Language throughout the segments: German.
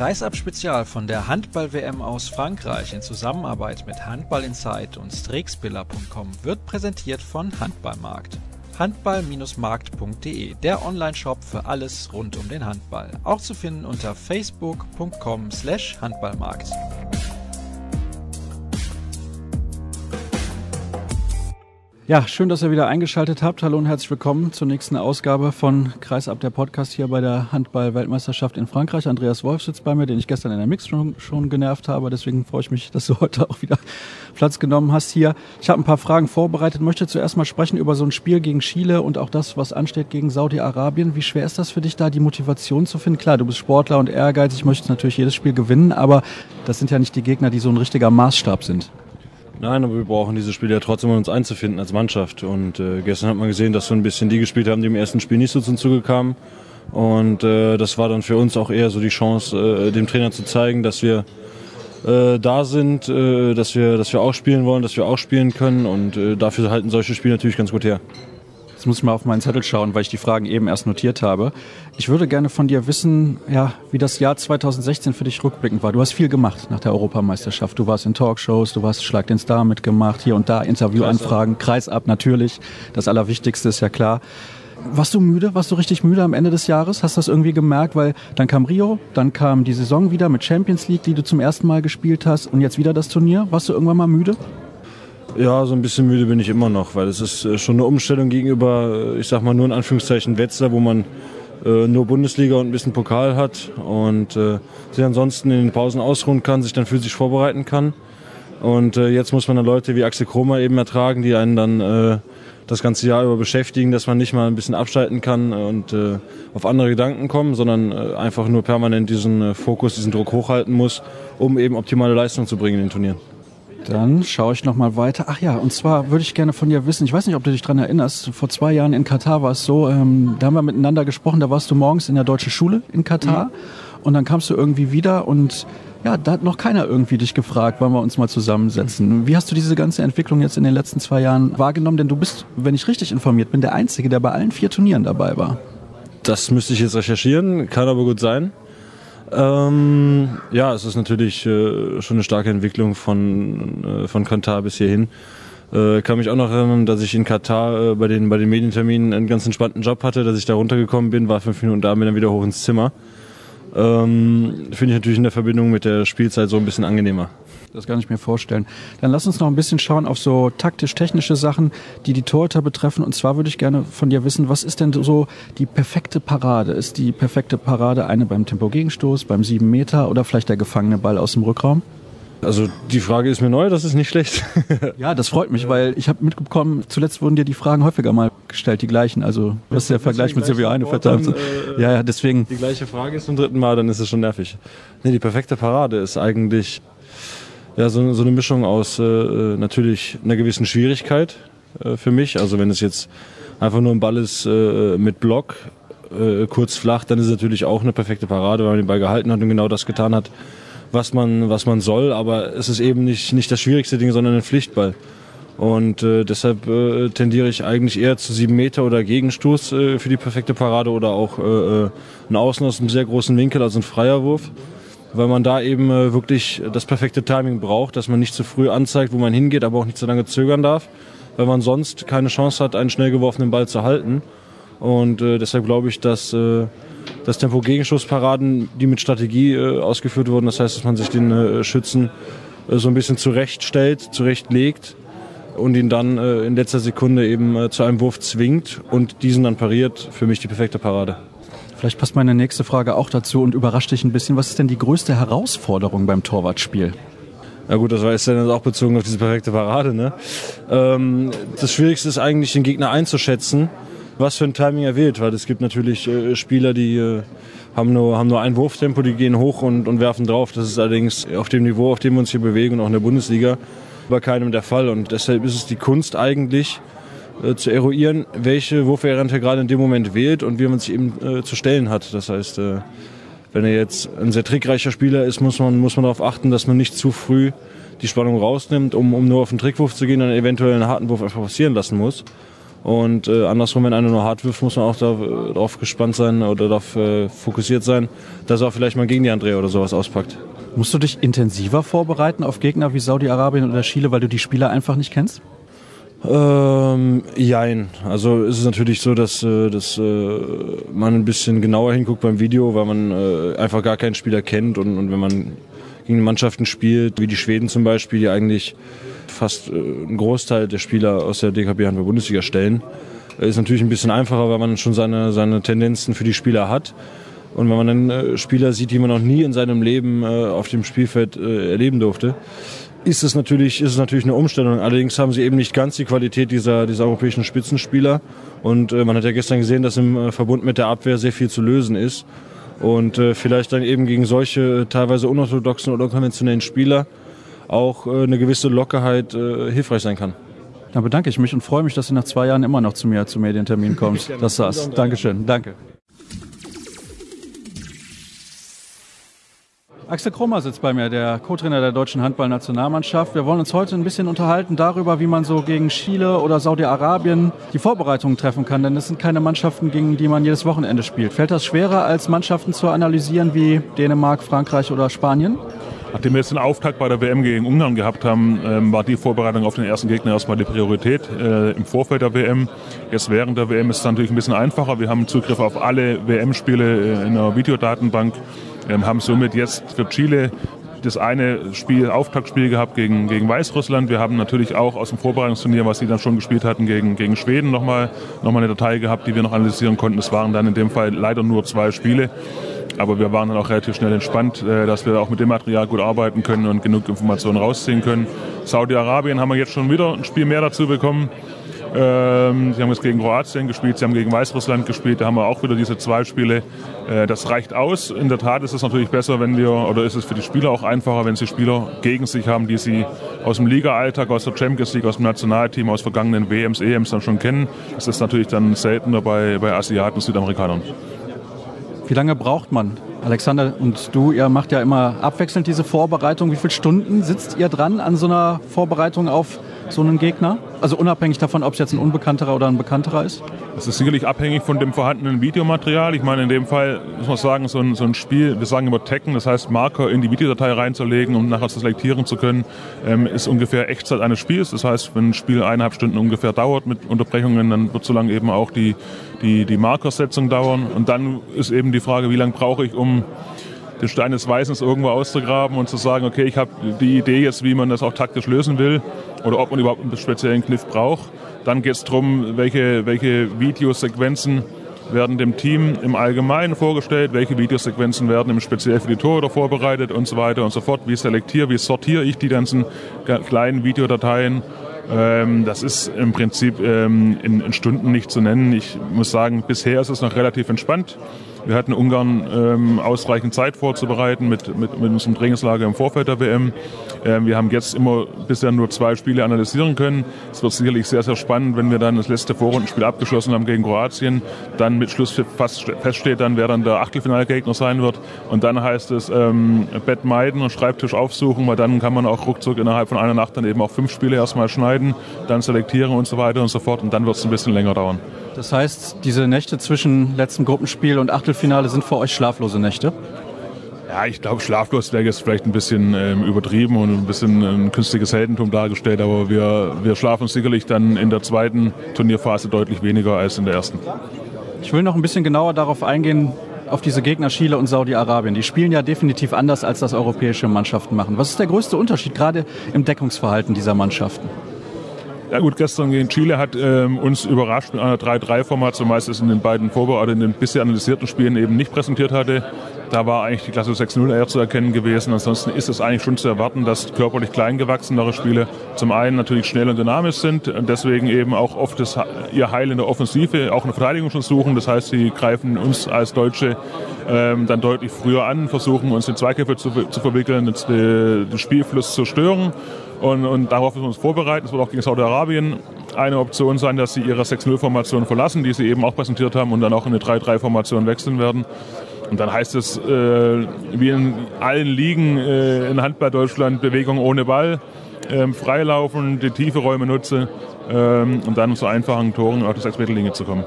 Kreisab-Spezial von der Handball-WM aus Frankreich in Zusammenarbeit mit Handball Insight und Strixbiller.com wird präsentiert von Handballmarkt. Handball-markt.de, der Online-Shop für alles rund um den Handball. Auch zu finden unter facebook.com Ja, schön, dass ihr wieder eingeschaltet habt. Hallo und herzlich willkommen zur nächsten Ausgabe von Kreisab der Podcast hier bei der Handball-Weltmeisterschaft in Frankreich. Andreas Wolf sitzt bei mir, den ich gestern in der Mix schon, schon genervt habe. Deswegen freue ich mich, dass du heute auch wieder Platz genommen hast hier. Ich habe ein paar Fragen vorbereitet. Möchte zuerst mal sprechen über so ein Spiel gegen Chile und auch das, was ansteht gegen Saudi-Arabien. Wie schwer ist das für dich da, die Motivation zu finden? Klar, du bist Sportler und ehrgeizig, möchtest natürlich jedes Spiel gewinnen, aber das sind ja nicht die Gegner, die so ein richtiger Maßstab sind. Nein, aber wir brauchen diese Spiele ja trotzdem, um uns einzufinden als Mannschaft. Und äh, gestern hat man gesehen, dass so ein bisschen die gespielt haben, die im ersten Spiel nicht so zum Zuge kamen. Und äh, das war dann für uns auch eher so die Chance, äh, dem Trainer zu zeigen, dass wir äh, da sind, äh, dass, wir, dass wir auch spielen wollen, dass wir auch spielen können. Und äh, dafür halten solche Spiele natürlich ganz gut her. Jetzt muss ich mal auf meinen Zettel schauen, weil ich die Fragen eben erst notiert habe. Ich würde gerne von dir wissen, ja, wie das Jahr 2016 für dich rückblickend war. Du hast viel gemacht nach der Europameisterschaft. Du warst in Talkshows, du hast Schlag den Star mitgemacht, hier und da Interviewanfragen, Kreisab natürlich. Das Allerwichtigste ist ja klar. Warst du müde? Warst du richtig müde am Ende des Jahres? Hast du das irgendwie gemerkt? Weil dann kam Rio, dann kam die Saison wieder mit Champions League, die du zum ersten Mal gespielt hast und jetzt wieder das Turnier. Warst du irgendwann mal müde? Ja, so ein bisschen müde bin ich immer noch, weil es ist äh, schon eine Umstellung gegenüber, äh, ich sag mal nur in Anführungszeichen Wetzlar, wo man äh, nur Bundesliga und ein bisschen Pokal hat und äh, sich ansonsten in den Pausen ausruhen kann, sich dann physisch vorbereiten kann. Und äh, jetzt muss man dann Leute wie Axel Kromer eben ertragen, die einen dann äh, das ganze Jahr über beschäftigen, dass man nicht mal ein bisschen abschalten kann und äh, auf andere Gedanken kommen, sondern äh, einfach nur permanent diesen äh, Fokus, diesen Druck hochhalten muss, um eben optimale Leistung zu bringen in den Turnieren. Dann schaue ich noch mal weiter. Ach ja, und zwar würde ich gerne von dir wissen, ich weiß nicht, ob du dich daran erinnerst, vor zwei Jahren in Katar war es so, ähm, da haben wir miteinander gesprochen, da warst du morgens in der deutschen Schule in Katar mhm. und dann kamst du irgendwie wieder und ja, da hat noch keiner irgendwie dich gefragt, wollen wir uns mal zusammensetzen. Wie hast du diese ganze Entwicklung jetzt in den letzten zwei Jahren wahrgenommen? Denn du bist, wenn ich richtig informiert bin, der Einzige, der bei allen vier Turnieren dabei war. Das müsste ich jetzt recherchieren, kann aber gut sein. Ähm, ja, es ist natürlich äh, schon eine starke Entwicklung von, äh, von Katar bis hierhin. Äh, kann mich auch noch erinnern, dass ich in Katar äh, bei, den, bei den Medienterminen einen ganz entspannten Job hatte, dass ich da runtergekommen bin, war fünf Minuten da, bin dann wieder hoch ins Zimmer. Ähm, Finde ich natürlich in der Verbindung mit der Spielzeit so ein bisschen angenehmer. Das kann ich mir vorstellen. Dann lass uns noch ein bisschen schauen auf so taktisch-technische Sachen, die die Torhüter betreffen. Und zwar würde ich gerne von dir wissen, was ist denn so die perfekte Parade? Ist die perfekte Parade eine beim Tempo-Gegenstoß, beim 7 Meter oder vielleicht der gefangene Ball aus dem Rückraum? Also die Frage ist mir neu, das ist nicht schlecht. ja, das freut mich, weil ich habe mitbekommen, zuletzt wurden dir die Fragen häufiger mal gestellt, die gleichen. Also was ist der Vergleich mit Silvio Einefeld? Äh, ja, ja, deswegen. Die gleiche Frage ist zum dritten Mal, dann ist es schon nervig. Nee, die perfekte Parade ist eigentlich ja, so, so eine Mischung aus äh, natürlich einer gewissen Schwierigkeit äh, für mich. Also wenn es jetzt einfach nur ein Ball ist äh, mit Block, äh, kurz flach, dann ist es natürlich auch eine perfekte Parade, weil man den Ball gehalten hat und genau das getan hat, was man, was man soll. Aber es ist eben nicht, nicht das schwierigste Ding, sondern ein Pflichtball. Und äh, deshalb äh, tendiere ich eigentlich eher zu sieben Meter oder Gegenstoß äh, für die perfekte Parade oder auch äh, äh ein Außen aus einem sehr großen Winkel, also ein freier Wurf weil man da eben äh, wirklich das perfekte Timing braucht, dass man nicht zu früh anzeigt, wo man hingeht, aber auch nicht zu lange zögern darf, weil man sonst keine Chance hat, einen schnell geworfenen Ball zu halten. Und äh, deshalb glaube ich, dass äh, das Tempo-Gegenschussparaden, die mit Strategie äh, ausgeführt wurden, das heißt, dass man sich den äh, Schützen äh, so ein bisschen zurechtstellt, zurechtlegt und ihn dann äh, in letzter Sekunde eben äh, zu einem Wurf zwingt und diesen dann pariert, für mich die perfekte Parade. Vielleicht passt meine nächste Frage auch dazu und überrascht dich ein bisschen. Was ist denn die größte Herausforderung beim Torwartspiel? Ja gut, das war jetzt dann auch bezogen auf diese perfekte Parade. Ne? Ähm, das Schwierigste ist eigentlich, den Gegner einzuschätzen, was für ein Timing er wählt. Weil es gibt natürlich äh, Spieler, die äh, haben, nur, haben nur ein Wurftempo, die gehen hoch und, und werfen drauf. Das ist allerdings auf dem Niveau, auf dem wir uns hier bewegen und auch in der Bundesliga bei keinem der Fall. Und deshalb ist es die Kunst eigentlich, äh, zu eruieren, welche Wurfvariante gerade in dem Moment wählt und wie man sich eben äh, zu stellen hat. Das heißt, äh, wenn er jetzt ein sehr trickreicher Spieler ist, muss man, muss man darauf achten, dass man nicht zu früh die Spannung rausnimmt, um, um nur auf den Trickwurf zu gehen und eventuell einen harten Wurf einfach passieren lassen muss. Und äh, andersrum, wenn einer nur hart wirft, muss man auch darauf gespannt sein oder darauf äh, fokussiert sein, dass er auch vielleicht mal gegen die Andrea oder sowas auspackt. Musst du dich intensiver vorbereiten auf Gegner wie Saudi-Arabien oder Chile, weil du die Spieler einfach nicht kennst? Ähm, jein. Also ist es natürlich so, dass, äh, dass äh, man ein bisschen genauer hinguckt beim Video, weil man äh, einfach gar keinen Spieler kennt und, und wenn man gegen Mannschaften spielt, wie die Schweden zum Beispiel, die eigentlich fast einen Großteil der Spieler aus der DKB Handball Bundesliga stellen. Ist natürlich ein bisschen einfacher, weil man schon seine, seine Tendenzen für die Spieler hat. Und wenn man dann Spieler sieht, die man noch nie in seinem Leben auf dem Spielfeld erleben durfte, ist es natürlich, ist es natürlich eine Umstellung. Allerdings haben sie eben nicht ganz die Qualität dieser, dieser europäischen Spitzenspieler. Und äh, man hat ja gestern gesehen, dass im äh, Verbund mit der Abwehr sehr viel zu lösen ist. Und äh, vielleicht dann eben gegen solche teilweise unorthodoxen oder konventionellen Spieler auch äh, eine gewisse Lockerheit äh, hilfreich sein kann. Dann bedanke ich mich und freue mich, dass du nach zwei Jahren immer noch zu mir zum Medientermin kommst. Das war's. Dankeschön. Danke. Axel Krummer sitzt bei mir, der Co-Trainer der deutschen Handballnationalmannschaft. Wir wollen uns heute ein bisschen unterhalten darüber, wie man so gegen Chile oder Saudi-Arabien die Vorbereitungen treffen kann, denn es sind keine Mannschaften, gegen die man jedes Wochenende spielt. Fällt das schwerer, als Mannschaften zu analysieren wie Dänemark, Frankreich oder Spanien? Nachdem wir jetzt den Auftakt bei der WM gegen Ungarn gehabt haben, ähm, war die Vorbereitung auf den ersten Gegner erstmal die Priorität äh, im Vorfeld der WM. Jetzt während der WM ist es natürlich ein bisschen einfacher. Wir haben Zugriff auf alle WM-Spiele äh, in der Videodatenbank, haben somit jetzt für Chile das eine Spiel, Auftaktspiel gehabt gegen, gegen Weißrussland. Wir haben natürlich auch aus dem Vorbereitungsturnier, was sie dann schon gespielt hatten, gegen, gegen Schweden nochmal noch mal eine Datei gehabt, die wir noch analysieren konnten. Es waren dann in dem Fall leider nur zwei Spiele. Aber wir waren dann auch relativ schnell entspannt, äh, dass wir auch mit dem Material gut arbeiten können und genug Informationen rausziehen können. Saudi-Arabien haben wir jetzt schon wieder ein Spiel mehr dazu bekommen. Ähm, sie haben jetzt gegen Kroatien gespielt, sie haben gegen Weißrussland gespielt, da haben wir auch wieder diese zwei Spiele. Äh, das reicht aus. In der Tat ist es natürlich besser, wenn wir, oder ist es für die Spieler auch einfacher, wenn sie Spieler gegen sich haben, die sie aus dem Liga-Alltag, aus der Champions League, aus dem Nationalteam, aus vergangenen WMs, EMs dann schon kennen. Das ist natürlich dann seltener bei, bei Asiaten Südamerikanern. Wie lange braucht man? Alexander und du, ihr macht ja immer abwechselnd diese Vorbereitung. Wie viele Stunden sitzt ihr dran an so einer Vorbereitung auf so einen Gegner? Also unabhängig davon, ob es jetzt ein unbekannterer oder ein bekannterer ist? Das ist sicherlich abhängig von dem vorhandenen Videomaterial. Ich meine, in dem Fall muss man sagen, so ein, so ein Spiel, wir sagen immer Taggen, das heißt Marker in die Videodatei reinzulegen, um nachher zu selektieren zu können, ähm, ist ungefähr Echtzeit eines Spiels. Das heißt, wenn ein Spiel eineinhalb Stunden ungefähr dauert mit Unterbrechungen, dann wird so lange eben auch die, die, die Markersetzung dauern. Und dann ist eben die Frage, wie lange brauche ich, um den Stein des Weißens irgendwo auszugraben und zu sagen, okay, ich habe die Idee jetzt, wie man das auch taktisch lösen will oder ob man überhaupt einen speziellen Kniff braucht. Dann geht es darum, welche, welche Videosequenzen werden dem Team im Allgemeinen vorgestellt, welche Videosequenzen werden im speziell für die Torhüter vorbereitet und so weiter und so fort. Wie selektiere, wie sortiere ich die ganzen kleinen Videodateien? Ähm, das ist im Prinzip ähm, in, in Stunden nicht zu nennen. Ich muss sagen, bisher ist es noch relativ entspannt. Wir hatten Ungarn ähm, ausreichend Zeit vorzubereiten mit, mit, mit unserem Trainingslager im Vorfeld der WM. Ähm, wir haben jetzt immer bisher nur zwei Spiele analysieren können. Es wird sicherlich sehr, sehr spannend, wenn wir dann das letzte Vorrundenspiel abgeschlossen haben gegen Kroatien. Dann mit Schluss fast feststeht dann, wer dann der Achtelfinalgegner sein wird. Und dann heißt es ähm, Bett meiden und Schreibtisch aufsuchen, weil dann kann man auch ruckzuck innerhalb von einer Nacht dann eben auch fünf Spiele erstmal schneiden, dann selektieren und so weiter und so fort. Und dann wird es ein bisschen länger dauern. Das heißt, diese Nächte zwischen letztem Gruppenspiel und Achtelfinale sind für euch schlaflose Nächte? Ja, ich glaube, schlaflos wäre jetzt vielleicht ein bisschen ähm, übertrieben und ein bisschen ein künstliches Heldentum dargestellt, aber wir, wir schlafen sicherlich dann in der zweiten Turnierphase deutlich weniger als in der ersten. Ich will noch ein bisschen genauer darauf eingehen, auf diese Gegner Chile und Saudi-Arabien. Die spielen ja definitiv anders, als das europäische Mannschaften machen. Was ist der größte Unterschied gerade im Deckungsverhalten dieser Mannschaften? Ja gut, gestern gegen Chile hat ähm, uns überrascht mit einer 3-3-Formation, meistens in den beiden Vorbe oder in den bisher analysierten Spielen eben nicht präsentiert hatte. Da war eigentlich die Klasse 6-0 eher zu erkennen gewesen. Ansonsten ist es eigentlich schon zu erwarten, dass körperlich kleingewachsenere Spiele zum einen natürlich schnell und dynamisch sind und deswegen eben auch oft das, ihr Heil in der Offensive, auch in der Verteidigung schon suchen. Das heißt, sie greifen uns als Deutsche ähm, dann deutlich früher an, versuchen uns in Zweikämpfe zu, zu verwickeln, den Spielfluss zu stören und, und darauf müssen wir uns vorbereiten. Es wird auch gegen Saudi-Arabien eine Option sein, dass sie ihre 6-0-Formation verlassen, die sie eben auch präsentiert haben, und dann auch in eine 3-3-Formation wechseln werden. Und dann heißt es, äh, wie in allen Ligen äh, in Handball Deutschland, Bewegung ohne Ball. ähm, freilaufen, die tiefe Räume nutze, ähm, um dann zu einfachen Toren auf die 6-Meter-Linie zu kommen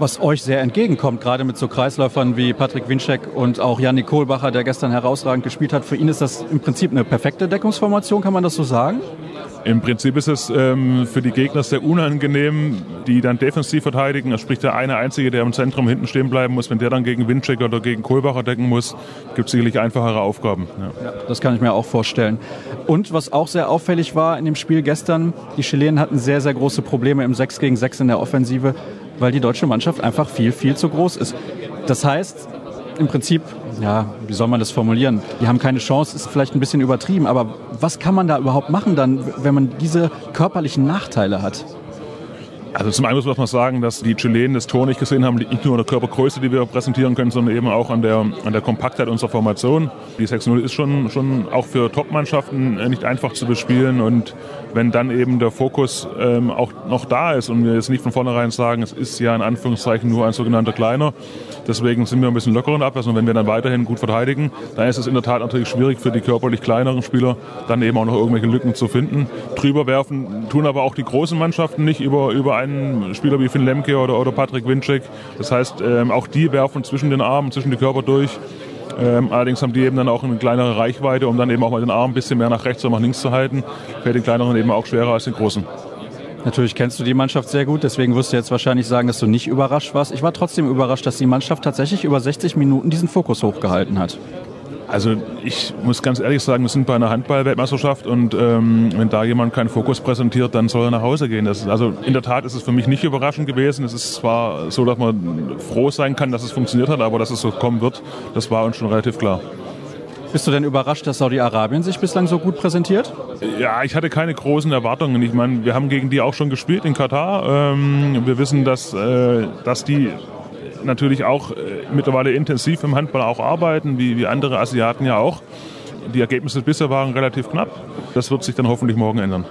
was euch sehr entgegenkommt, gerade mit so Kreisläufern wie Patrick Winczek und auch Janik Kohlbacher, der gestern herausragend gespielt hat. Für ihn ist das im Prinzip eine perfekte Deckungsformation, kann man das so sagen? Im Prinzip ist es ähm, für die Gegner sehr unangenehm, die dann defensiv verteidigen. Das spricht der eine Einzige, der im Zentrum hinten stehen bleiben muss. Wenn der dann gegen Winczek oder gegen Kohlbacher decken muss, gibt es sicherlich einfachere Aufgaben. Ja, das kann ich mir auch vorstellen. Und was auch sehr auffällig war in dem Spiel gestern, die Chilenen hatten sehr, sehr große Probleme im 6 gegen 6 in der Offensive weil die deutsche Mannschaft einfach viel, viel zu groß ist. Das heißt, im Prinzip, ja, wie soll man das formulieren? Die haben keine Chance, ist vielleicht ein bisschen übertrieben, aber was kann man da überhaupt machen dann, wenn man diese körperlichen Nachteile hat? Also zum einen muss man sagen, dass die Chilenen das Tor nicht gesehen haben, nicht nur an der Körpergröße, die wir präsentieren können, sondern eben auch an der, an der Kompaktheit unserer Formation. Die 6-0 ist schon, schon auch für Top-Mannschaften nicht einfach zu bespielen und wenn dann eben der Fokus ähm, auch noch da ist und wir jetzt nicht von vornherein sagen, es ist ja in Anführungszeichen nur ein sogenannter Kleiner, deswegen sind wir ein bisschen lockerer in Abwehr und wenn wir dann weiterhin gut verteidigen, dann ist es in der Tat natürlich schwierig für die körperlich kleineren Spieler, dann eben auch noch irgendwelche Lücken zu finden. Drüber werfen tun aber auch die großen Mannschaften nicht über, über einen Spieler wie Finn Lemke oder, oder Patrick Winczek. Das heißt, ähm, auch die werfen zwischen den Armen, zwischen die Körper durch. Ähm, allerdings haben die eben dann auch eine kleinere Reichweite, um dann eben auch mal den Arm ein bisschen mehr nach rechts oder nach links zu halten. Fällt den kleineren eben auch schwerer als den großen. Natürlich kennst du die Mannschaft sehr gut, deswegen wirst du jetzt wahrscheinlich sagen, dass du nicht überrascht warst. Ich war trotzdem überrascht, dass die Mannschaft tatsächlich über 60 Minuten diesen Fokus hochgehalten hat. Also ich muss ganz ehrlich sagen, wir sind bei einer Handball-Weltmeisterschaft und ähm, wenn da jemand keinen Fokus präsentiert, dann soll er nach Hause gehen. Ist, also in der Tat ist es für mich nicht überraschend gewesen. Es ist zwar so, dass man froh sein kann, dass es funktioniert hat, aber dass es so kommen wird, das war uns schon relativ klar. Bist du denn überrascht, dass Saudi-Arabien sich bislang so gut präsentiert? Ja, ich hatte keine großen Erwartungen. Ich meine, wir haben gegen die auch schon gespielt in Katar. Ähm, wir wissen, dass, äh, dass die natürlich auch äh, mittlerweile intensiv im Handball auch arbeiten, wie, wie andere Asiaten ja auch. Die Ergebnisse bisher waren relativ knapp. Das wird sich dann hoffentlich morgen ändern.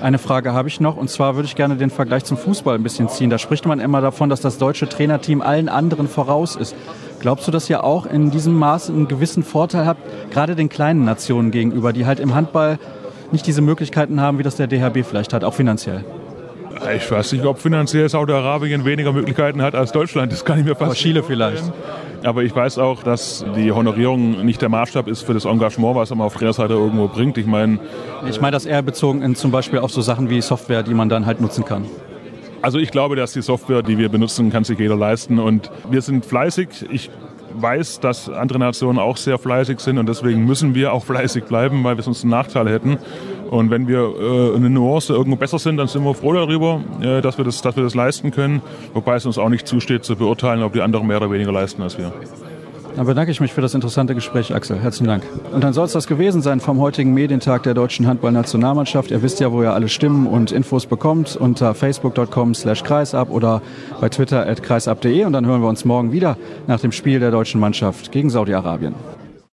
Eine Frage habe ich noch und zwar würde ich gerne den Vergleich zum Fußball ein bisschen ziehen. Da spricht man immer davon, dass das deutsche Trainerteam allen anderen voraus ist. Glaubst du, dass ihr auch in diesem Maß einen gewissen Vorteil habt, gerade den kleinen Nationen gegenüber, die halt im Handball nicht diese Möglichkeiten haben, wie das der DHB vielleicht hat, auch finanziell? Ich weiß nicht, ob finanziell Saudi-Arabien weniger Möglichkeiten hat als Deutschland. Das kann ich mir fast. Aber Chile vielleicht. Aber ich weiß auch, dass die Honorierung nicht der Maßstab ist für das Engagement, was man auf Trainerseite irgendwo bringt. Ich meine. Ich meine das eher bezogen in zum Beispiel auf so Sachen wie Software, die man dann halt nutzen kann. Also ich glaube, dass die Software, die wir benutzen, kann sich jeder leisten. Und wir sind fleißig. Ich weiß, dass andere Nationen auch sehr fleißig sind und deswegen müssen wir auch fleißig bleiben, weil wir sonst einen Nachteil hätten. Und wenn wir äh, eine Nuance irgendwo besser sind, dann sind wir froh darüber, äh, dass, wir das, dass wir das leisten können. Wobei es uns auch nicht zusteht zu beurteilen, ob die anderen mehr oder weniger leisten als wir. Dann bedanke ich mich für das interessante Gespräch, Axel. Herzlichen Dank. Und dann soll es das gewesen sein vom heutigen Medientag der deutschen Handballnationalmannschaft. Ihr wisst ja, wo ihr alle Stimmen und Infos bekommt unter facebook.com slash kreisab oder bei twitter at kreisab.de. Und dann hören wir uns morgen wieder nach dem Spiel der deutschen Mannschaft gegen Saudi-Arabien.